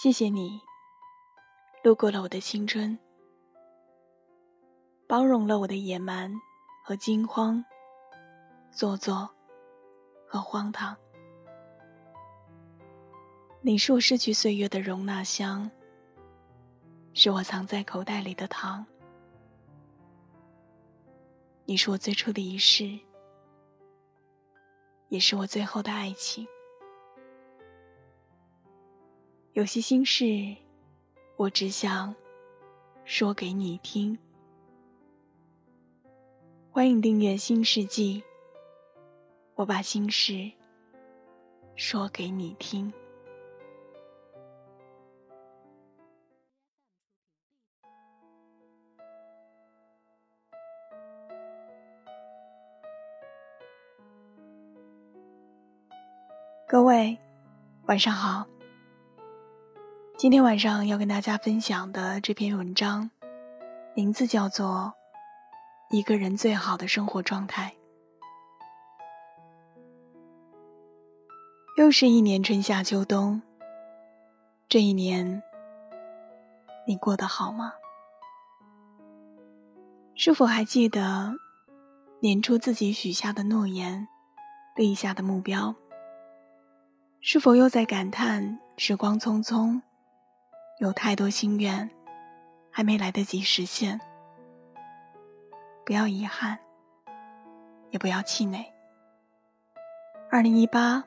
谢谢你，路过了我的青春，包容了我的野蛮和惊慌，做作和荒唐。你是我失去岁月的容纳箱，是我藏在口袋里的糖。你是我最初的仪式，也是我最后的爱情。有些心事，我只想说给你听。欢迎订阅《新世纪》，我把心事说给你听。各位，晚上好。今天晚上要跟大家分享的这篇文章，名字叫做《一个人最好的生活状态》。又是一年春夏秋冬，这一年你过得好吗？是否还记得年初自己许下的诺言、立下的目标？是否又在感叹时光匆匆？有太多心愿，还没来得及实现。不要遗憾，也不要气馁。二零一八，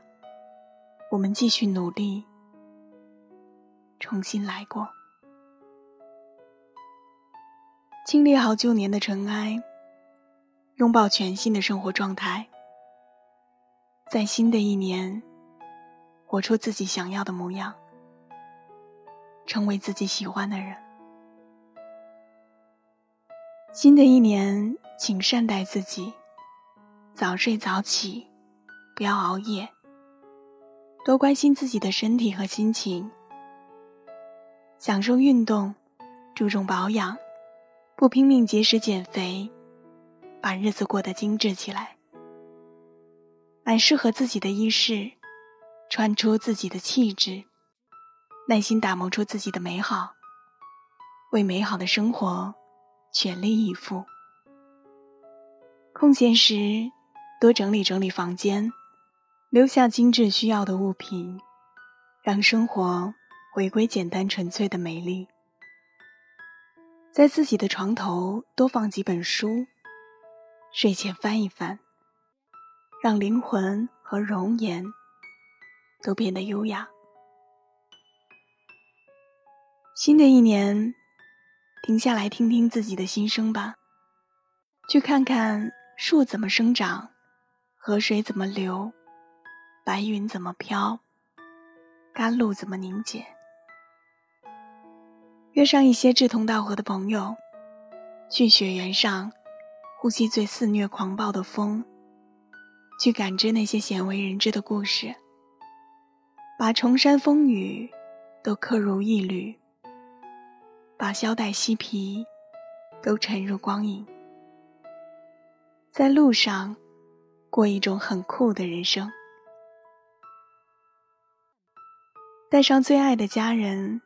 我们继续努力，重新来过。经历好旧年的尘埃，拥抱全新的生活状态，在新的一年，活出自己想要的模样。成为自己喜欢的人。新的一年，请善待自己，早睡早起，不要熬夜，多关心自己的身体和心情，享受运动，注重保养，不拼命节食减肥，把日子过得精致起来。买适合自己的衣饰，穿出自己的气质。耐心打磨出自己的美好，为美好的生活全力以赴。空闲时多整理整理房间，留下精致需要的物品，让生活回归简单纯粹的美丽。在自己的床头多放几本书，睡前翻一翻，让灵魂和容颜都变得优雅。新的一年，停下来听听自己的心声吧。去看看树怎么生长，河水怎么流，白云怎么飘，甘露怎么凝结。约上一些志同道合的朋友，去雪原上呼吸最肆虐狂暴的风，去感知那些鲜为人知的故事，把重山风雨都刻入一缕。把腰带嬉皮都沉入光影，在路上过一种很酷的人生。带上最爱的家人，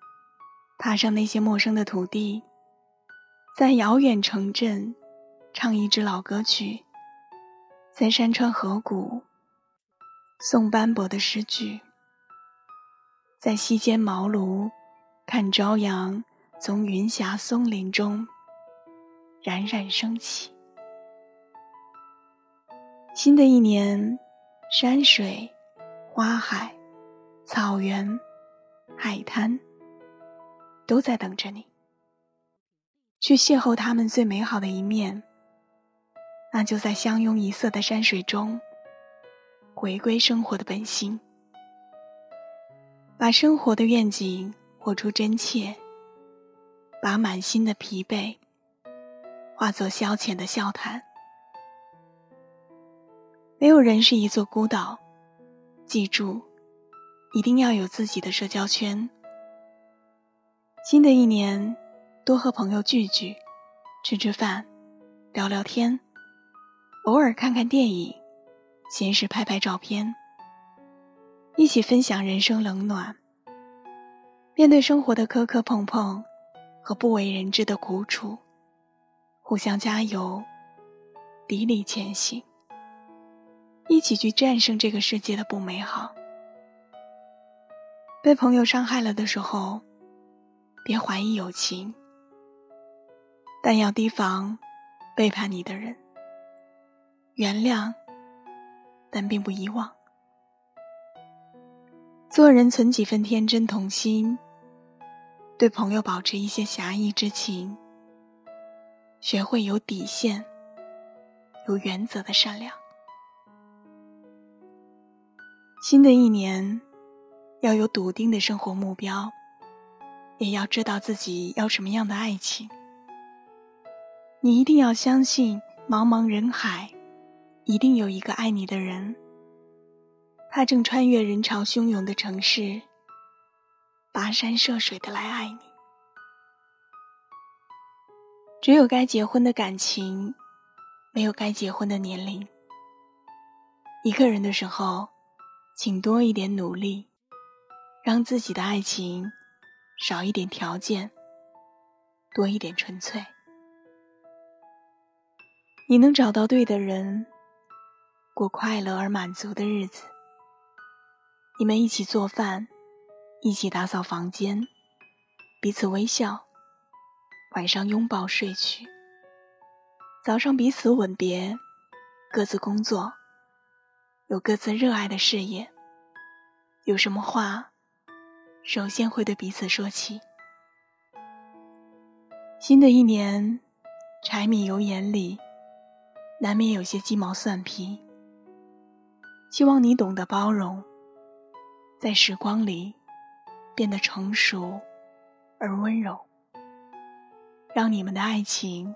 踏上那些陌生的土地，在遥远城镇唱一支老歌曲，在山川河谷诵斑驳的诗句，在溪间茅庐看朝阳。从云霞松林中冉冉升起。新的一年，山水、花海、草原、海滩，都在等着你。去邂逅他们最美好的一面，那就在相拥一色的山水中，回归生活的本心，把生活的愿景活出真切。把满心的疲惫化作消遣的笑谈。没有人是一座孤岛，记住，一定要有自己的社交圈。新的一年，多和朋友聚聚，吃吃饭，聊聊天，偶尔看看电影，闲时拍拍照片，一起分享人生冷暖。面对生活的磕磕碰碰和不为人知的苦楚，互相加油，砥砺前行，一起去战胜这个世界的不美好。被朋友伤害了的时候，别怀疑友情，但要提防背叛你的人。原谅，但并不遗忘。做人存几分天真童心。对朋友保持一些侠义之情，学会有底线、有原则的善良。新的一年，要有笃定的生活目标，也要知道自己要什么样的爱情。你一定要相信，茫茫人海，一定有一个爱你的人，他正穿越人潮汹涌的城市。跋山涉水的来爱你，只有该结婚的感情，没有该结婚的年龄。一个人的时候，请多一点努力，让自己的爱情少一点条件，多一点纯粹。你能找到对的人，过快乐而满足的日子。你们一起做饭。一起打扫房间，彼此微笑，晚上拥抱睡去。早上彼此吻别，各自工作，有各自热爱的事业。有什么话，首先会对彼此说起。新的一年，柴米油盐里，难免有些鸡毛蒜皮。希望你懂得包容，在时光里。变得成熟而温柔，让你们的爱情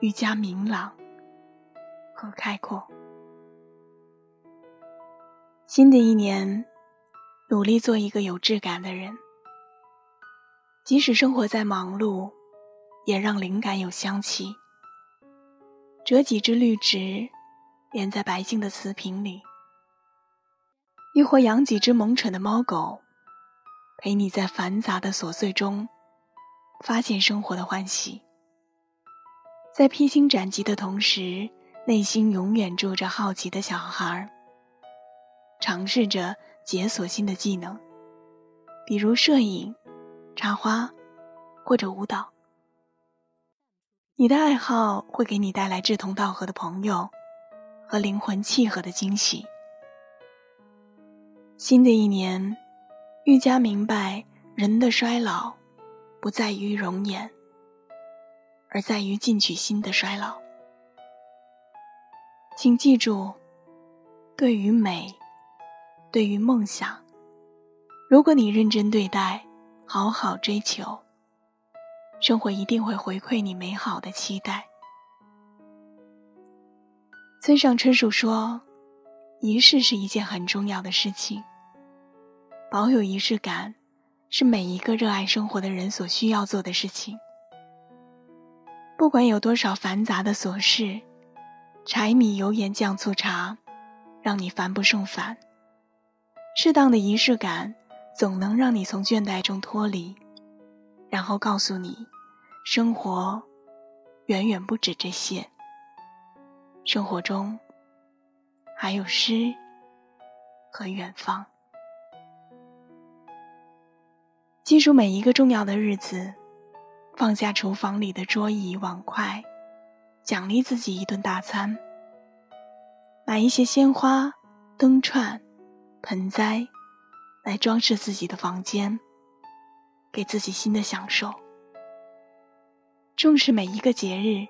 愈加明朗和开阔。新的一年，努力做一个有质感的人，即使生活再忙碌，也让灵感有香气。折几枝绿植，连在白净的瓷瓶里，亦或养几只萌蠢的猫狗。陪你在繁杂的琐碎中，发现生活的欢喜。在披荆斩棘的同时，内心永远住着好奇的小孩儿，尝试着解锁新的技能，比如摄影、插花或者舞蹈。你的爱好会给你带来志同道合的朋友和灵魂契合的惊喜。新的一年。愈加明白，人的衰老，不在于容颜，而在于进取心的衰老。请记住，对于美，对于梦想，如果你认真对待，好好追求，生活一定会回馈你美好的期待。村上春树说：“仪式是一件很重要的事情。”保有仪式感，是每一个热爱生活的人所需要做的事情。不管有多少繁杂的琐事，柴米油盐酱醋茶，让你烦不胜烦。适当的仪式感，总能让你从倦怠中脱离，然后告诉你，生活远远不止这些。生活中还有诗和远方。记住每一个重要的日子，放下厨房里的桌椅碗筷，奖励自己一顿大餐。买一些鲜花、灯串、盆栽，来装饰自己的房间，给自己新的享受。重视每一个节日，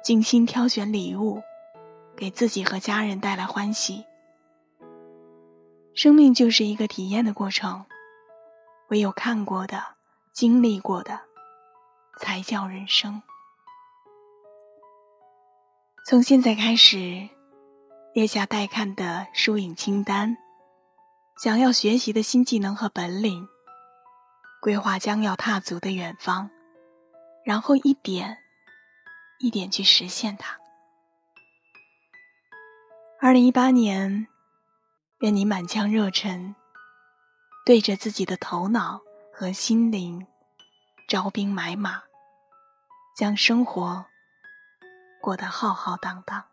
精心挑选礼物，给自己和家人带来欢喜。生命就是一个体验的过程。唯有看过的、经历过的，才叫人生。从现在开始，列下待看的书影清单，想要学习的新技能和本领，规划将要踏足的远方，然后一点一点去实现它。二零一八年，愿你满腔热忱。对着自己的头脑和心灵招兵买马，将生活过得浩浩荡荡。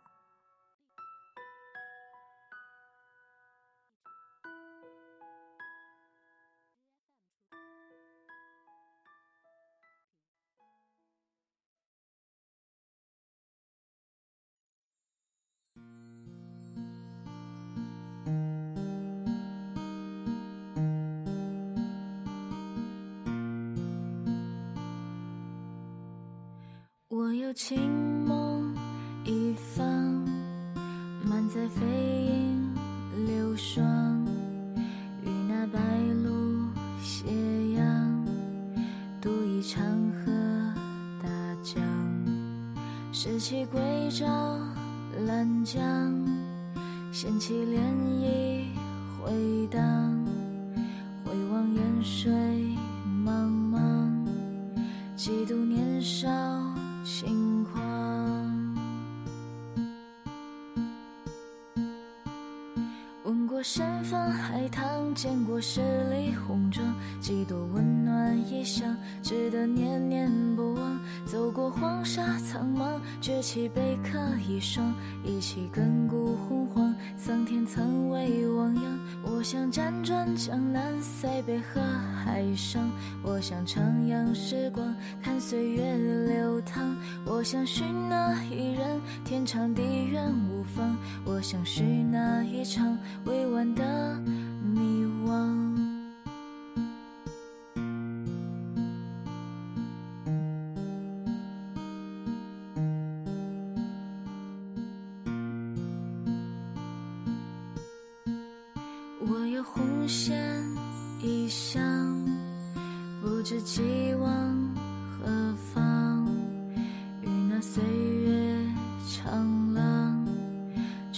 情梦一方，满载飞鹰流霜，与那白鹭斜阳，渡一长河大江，拾起归照兰江，掀起涟漪回荡，回望烟水见过十里红妆，几多温暖异乡，值得念念不忘。走过黄沙苍茫，举起贝壳一双，一起亘古洪荒。桑田曾为汪洋，我想辗转江南，塞北和海上。我想徜徉时光，看岁月流淌。我想许那一人，天长地远无妨。我想许那一场未完的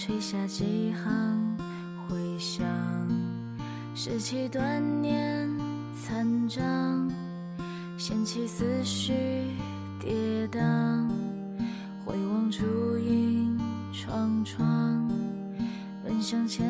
吹下几行回响。拾起断念残章，掀起思绪跌宕。回望烛影幢幢，奔向前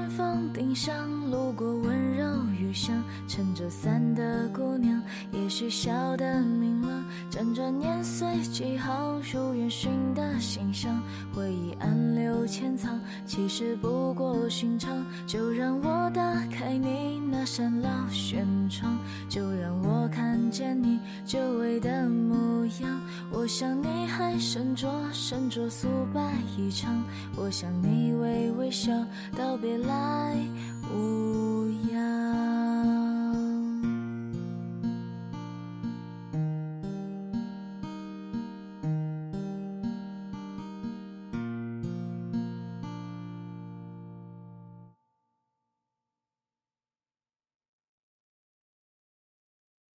闻过山峰丁香，路过温柔雨香，撑着伞的姑娘，也许笑得明朗。辗转年岁几行，如远寻的馨香，回忆暗流潜藏，其实不过寻常。就让我打开你那扇老轩窗，就让我看见你久违的模样。我想你还身着身着素白衣裳，我想你微微笑道别了来无恙。